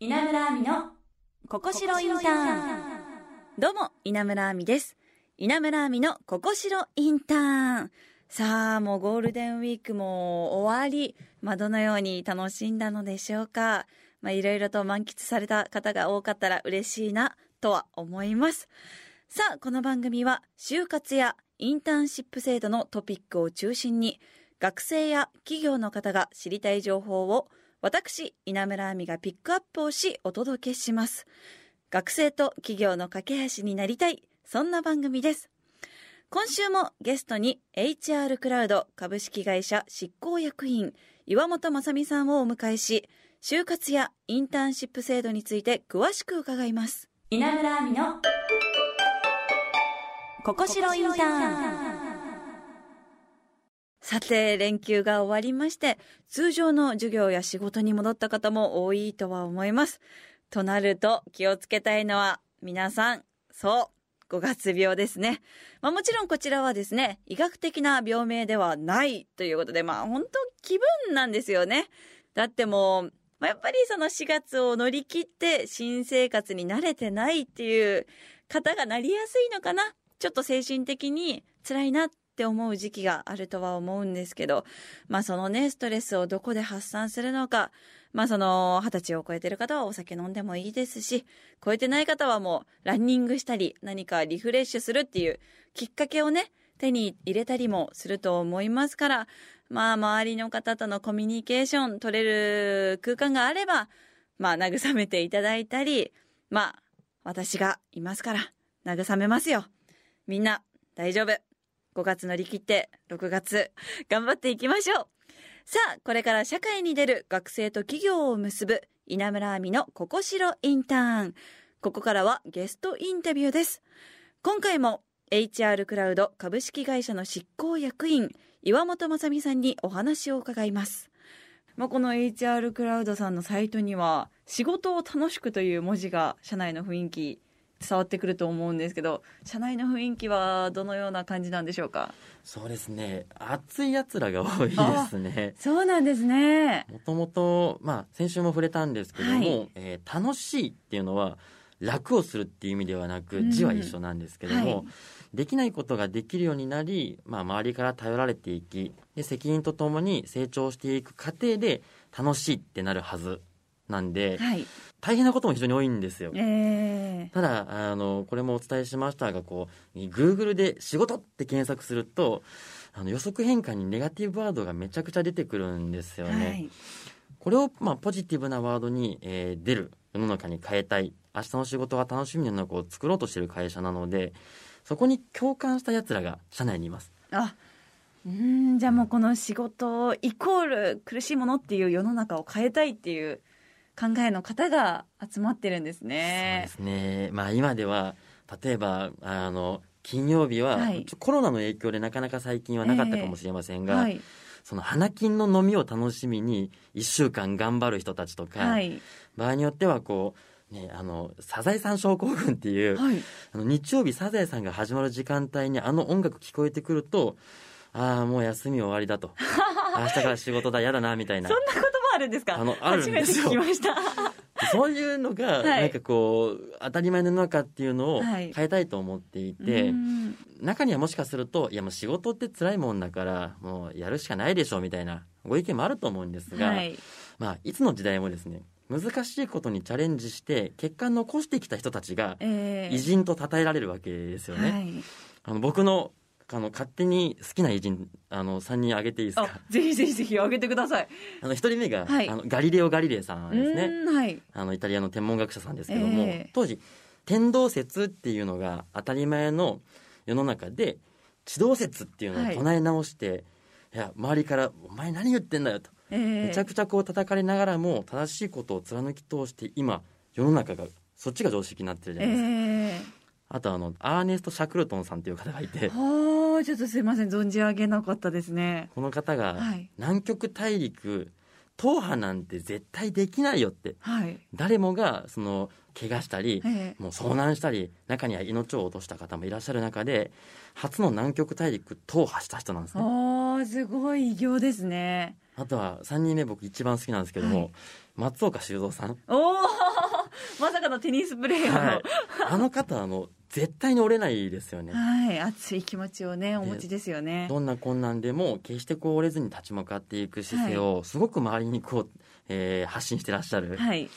稲村亜美のここしろインターンどうも、稲村亜美です。稲村亜美のここしろインターン。さあ、もうゴールデンウィークも終わり、まあ、どのように楽しんだのでしょうか。まあ、いろいろと満喫された方が多かったら嬉しいな、とは思います。さあ、この番組は、就活やインターンシップ制度のトピックを中心に、学生や企業の方が知りたい情報を、私、稲村亜美がピックアップをし、お届けします。学生と企業の架け橋になりたい、そんな番組です。今週もゲストに HR クラウド株式会社執行役員岩本正美さんをお迎えし、就活やインターンシップ制度について詳しく伺います。稲村亜美のここしろインターンさて、連休が終わりまして、通常の授業や仕事に戻った方も多いとは思います。となると、気をつけたいのは、皆さん、そう、5月病ですね。まあもちろんこちらはですね、医学的な病名ではないということで、まあ本当気分なんですよね。だってもう、まあ、やっぱりその4月を乗り切って新生活に慣れてないっていう方がなりやすいのかな。ちょっと精神的に辛いなっって思う時期があるとは思うんですけど、まあそのね、ストレスをどこで発散するのか、まあその二十歳を超えてる方はお酒飲んでもいいですし、超えてない方はもうランニングしたり何かリフレッシュするっていうきっかけをね、手に入れたりもすると思いますから、まあ周りの方とのコミュニケーション取れる空間があれば、まあ慰めていただいたり、まあ私がいますから慰めますよ。みんな大丈夫。5月乗り切って6月頑張っていきましょう。さあ、これから社会に出る学生と企業を結ぶ稲村亜美のここしろインターン。ここからはゲストインタビューです。今回も HR クラウド株式会社の執行役員岩本正美さんにお話を伺います。まあ、この HR クラウドさんのサイトには仕事を楽しくという文字が社内の雰囲気伝わってくると思うんですけど社内の雰囲気はどのような感じなんでしょうか？そうですね。熱いやつらが多いですね。そうなんですね。もともとまあ先週も触れたんですけども、はい。えー楽しいっていうのは楽をするっていう意味ではなうん。く字は一緒なんですけども、はい。できないことができるようになり、まあ、周りから頼られていきで責任とともに成長していく過程で楽しいってなるはずなんではい大変なことも非常に多いんですよ。えただあのこれもお伝えしましたがこう Google で「仕事」って検索するとあの予測変換にネガティブワードがめちゃくちゃ出てくるんですーよね。はいこれを、まあ、ポジティブなワードに、えー出る世の中に変えたい明日の仕事が楽しみな世の中を作ろうとしている会社なのでそこに共感したやつらが社内にいます。あうんじゃあもうこの仕事イコール苦しいものっていう世の中を変えたいっていう考えの方が集まってるんですね。そうですね、まあ、今では例えばあの金曜日は、はい。コロナの影響でなかなか最近はなかったかもしれませんが、はい。その花金の飲みを楽しみに1週間頑張る人たちとか、はい。場合によってはこう、ね、あのサザエさん症候群っていう、はい。あの日曜日サザエさんが始まる時間帯にあの音楽聞こえてくるとああもう休み終わりだと。明日から仕事だ嫌だなみたいな。そんな言葉あるんですか？あのあるんですよ。そういうのが、はい。なんかこう当たり前の中っていうのをはい。変えたいと思っていて、うん。中にはもしかするといやもう仕事って辛いもんだからもうやるしかないでしょみたいなご意見もあると思うんですが、はい。まあ、いつの時代もですね難しいことにチャレンジして結果残してきた人たちがえー偉人と称えられるわけですよね。はい。あの僕のあの勝手に好きな偉人あの3人挙げていいですあかぜひぜひぜひ上げてください。あの1人目が、はい。あのガリレオ・ガリレイさんですね。うんはい。あのイタリアの天文学者さんですけども、ええ。当時天動説っていうのが当たり前の世の中で地動説っていうのを唱え直して、い、や周りから「お前何言ってんだよ」と、えーめちゃくちゃこう叩かれながらも正しいことを貫き通して今世の中がそっちが常識になってるじゃないですか、えあとあのアーネスト・シャクルトンさんっていう方がいて。ー、はあちょっとすいません存じ上げなかったですね。この方がはい。南極大陸踏破なんて絶対できないよって。はい。誰もがその怪我したり、ええ。もう遭難したり中には命を落とした方もいらっしゃる中で初の南極大陸踏破した人なんですね。ああすごい偉業ですね。あとは3人目僕一番好きなんですけども、はい。松岡修造さん、おお まさかのテニスプレーヤーの、はい、あの方あの絶対に折れないですよね。はい、熱い気持ちをね、お持ちですよね。どんな困難でも決してこう折れずに立ち向かっていく姿勢をすごく周りにこう、えー発信してらっしゃる、はい、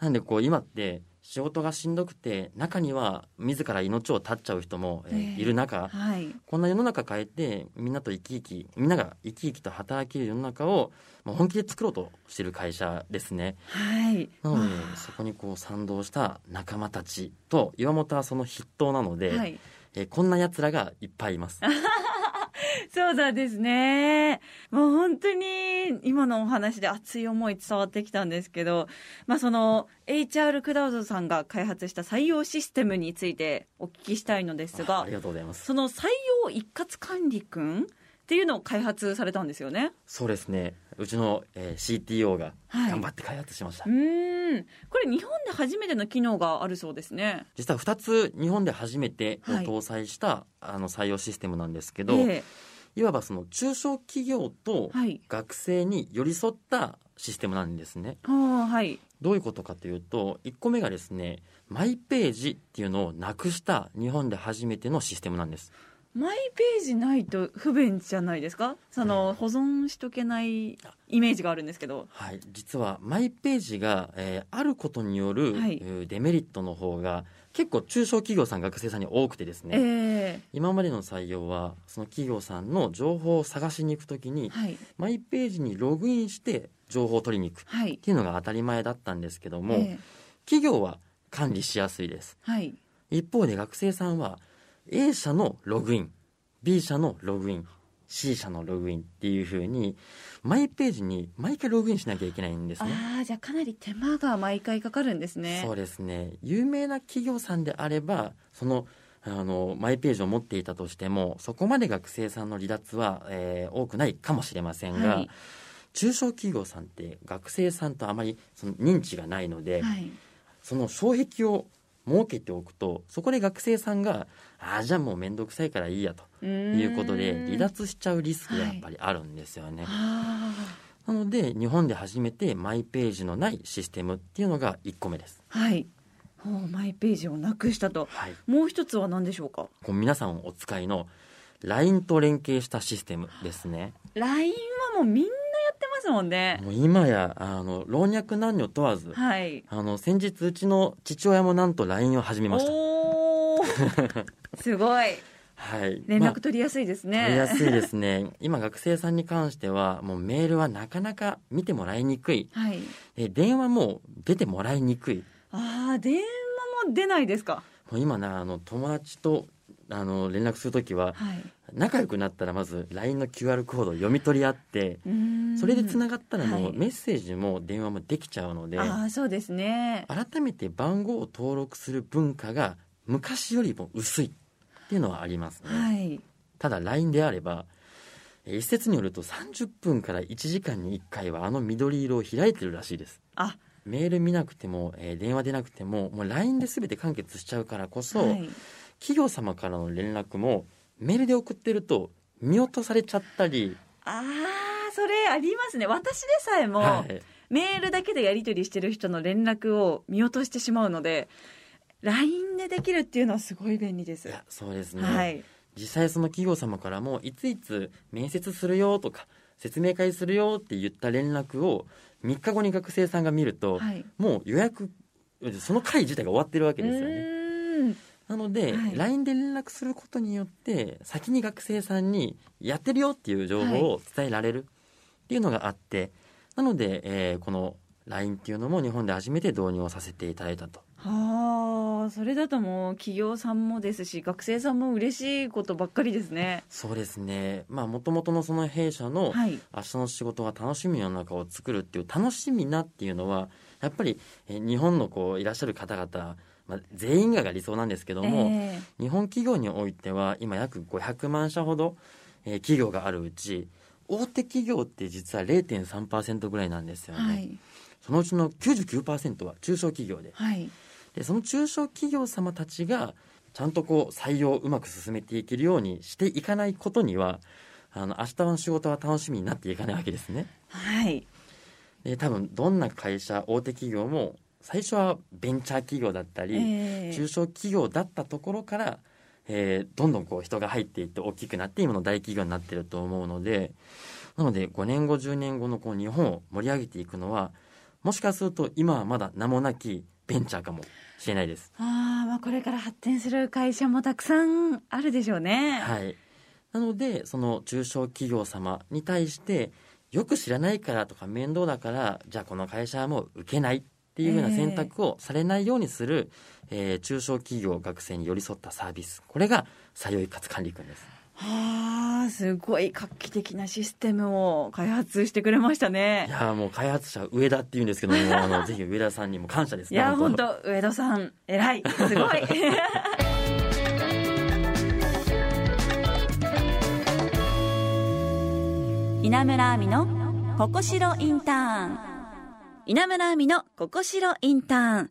なんでこう今って仕事がしんどくて中には自ら命を絶っちゃう人も、えいる中はい、こんな世の中変えてみんなと生き生きみんなが生き生きと働ける世の中を、まあ、本気で作ろうとしてる会社ですね。はい。なのでまあ。そこにこう賛同した仲間たちと岩本はその筆頭なので、はい、えーこんな奴らがいっぱいいます そうなんですね。もう本当に今のお話で熱い思い伝わってきたんですけど、まあその HR クラウドさんが開発した採用システムについてお聞きしたいのですがああり、がとうございますその採用一括管理君っていうのを開発されたんですよね？そうですねうちの、えー CTO がはい頑張って開発しました、うーん。これ日本で初めての機能があるそうですね。実は2つ日本で初めてはい搭載した、あの採用システムなんですけど、えいわばその中小企業と。学生に寄り添ったシステムなんですね。はい。どういうことかというと1個目がですねマイページっていうのをなくした日本で初めてのシステムなんです。マイページないと不便じゃないですか？その保存しとけないイメージがあるんですけど。はい、実はマイページが、えーあることによる、はいえーデメリットの方が結構中小企業さん学生さんに多くてですね、え今までの採用はその企業さんの情報を探しに行くときにえはい。マイページにログインして情報を取りに行くっはい。ていうのが当たり前だったんですけども、ええ企業は管理しやすいですはい。一方で学生さんは A 社のログイン B 社のログイン C 社のログインっていうふうにマイページに毎回ログインしなきゃいけないんですねああ、じゃあかなり手間が毎回かかるんですね。そうですね有名な企業さんであればそのあのマイページを持っていたとしてもそこまで学生さんの離脱は、えー多くないかもしれませんが、はい中小企業さんって学生さんとあまりその認知がないので、はい。その障壁を設けておくとそこで学生さんがああじゃあもう面倒くさいからいいやとということで離は脱しちゃうリスクがやっぱりあるんですよね、あ。なので日本で初めてマイページのないシステムっていうのが1個目ですはい。マイページをなくしたと。はいもう一つは何でしょうか？こう皆さんお使いの LINE と連携したシステムですね ?LINE はもうみんもんね。もう今やあの老若男女問わずはい。あの先日うちの父親もなんと LINE を始めましたおー すごい。はい連まあ絡取りやすいですね。取りやすいですね今学生さんに関してはもうメールはなかなか見てもらいにくいはい。で電話も出てもらいにくいああ、電話も出ないですか？もう今なあの友達とあの連絡するときははい。仲良くなったらまず LINE の QR コードを読み取り合ってそれでつながったらもはいうメッセージも電話もできちゃうので、ああ、そうですね。改めて番号を登録する文化が昔よりも薄いっていうのはありますね、はい。ただ LINE であればえー一説によると30分から1時間に1回はあの緑色を開いてるらしいですあ、メール見なくても、えー電話出なくてももう LINE で全て完結しちゃうからこそ、はい。企業様からの連絡もメールで送ってると見落とされちゃったり、ああ、それありますね。私でさえも、はい、メールだけでやり取りしてる人の連絡を見落としてしまうので、LINE でできるっていうのはすごい便利です。そうですね、はい。実際その企業様からもいついつ面接するよとか説明会するよって言った連絡を3日後に学生さんが見ると、はい。もう予約その会自体が終わってるわけうですよね。なので、はい LINE で連絡することによって先に学生さんにやってるよっていう情報を伝えられるっていうのがあって、なので、えーこの LINE っていうのも日本で初めて導入をさせていただいたとはあ、それだともう企業さんもですし、学生さんも嬉しいことばっかりですね。そうですねまあもともとのその弊社のはい。明日の仕事が楽しみの中を作るっていう楽しみなっていうのはやっぱり、えー日本のこういらっしゃる方々、まあ、全員がが理想なんですけども、え日本企業においては今約500万社ほど、えー企業があるうち大手企業って実は0.3%ぐらいなんですよね、えはい。そのうちの99%は中小企業ではい。でその中小企業様たちがちゃんとこう採用をうまく進めていけるようにしていかないことにはあの明日の仕事は楽しみになっていかないわけですね。はい。で多分どんな会社大手企業も最初はベンチャー企業だったり、ええ中小企業だったところから、えーどんどんこう人が入っていって大きくなって今の大企業になってると思うのでなので5年後10年後のこう日本を盛り上げていくのはもしかすると今はまだ名もなきベンチャーかもしれないです。ああ、まあこれから発展する会社もたくさんあるでしょうね。はい、なのでその中小企業様に対してよく知らないからとか面倒だからじゃあこの会社はもう受けないっていうような選択をされないようにする、えー中小企業学生に寄り添ったサービスこれが採用一括管理君です。はあ、すごい画期的なシステムを開発してくれましたいね。やーもう開発者上田っていうんですけども あのぜひ上田さんにも感謝ですね。いや、本当当上田さん、偉い。すごい。稲村亜美のここしろインターン稲村亜美のここしろインターン。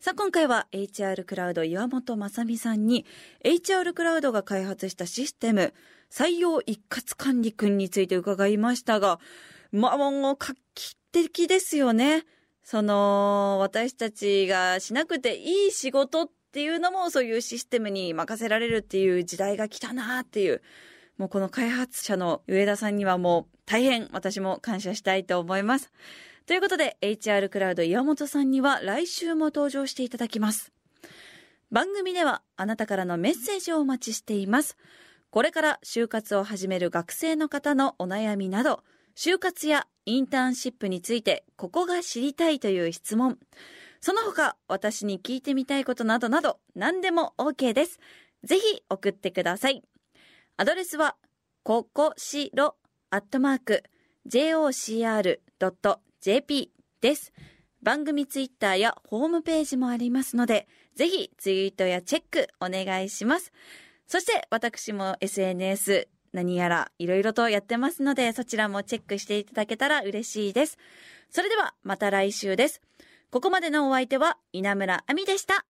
さあ、今回は HR クラウド岩本正美さんに HR クラウドが開発したシステム採用一括管理君について伺いましたが、まあもう画期的ですよね。その、私たちがしなくていい仕事っていうのもそういうシステムに任せられるっていう時代が来たなっていう。もうこの開発者の上田さんにはもう大変私も感謝したいと思います。ということで HR クラウド岩本さんには来週も登場していただきます。番組ではあなたからのメッセージをお待ちしています。これから就活を始める学生の方のお悩みなど、就活やインターンシップについてここが知りたいという質問、その他私に聞いてみたいことなどなど何でも OK です。ぜひ送ってください。アドレスは、ここしろ、アットマーク jocr、JP です。番組ツイッターやホームページもありますので、ぜひツイートやチェックお願いします。そして私も SNS 何やら色々とやってますので、そちらもチェックしていただけたら嬉しいです。それではまた来週です。ここまでのお相手は稲村亜美でした。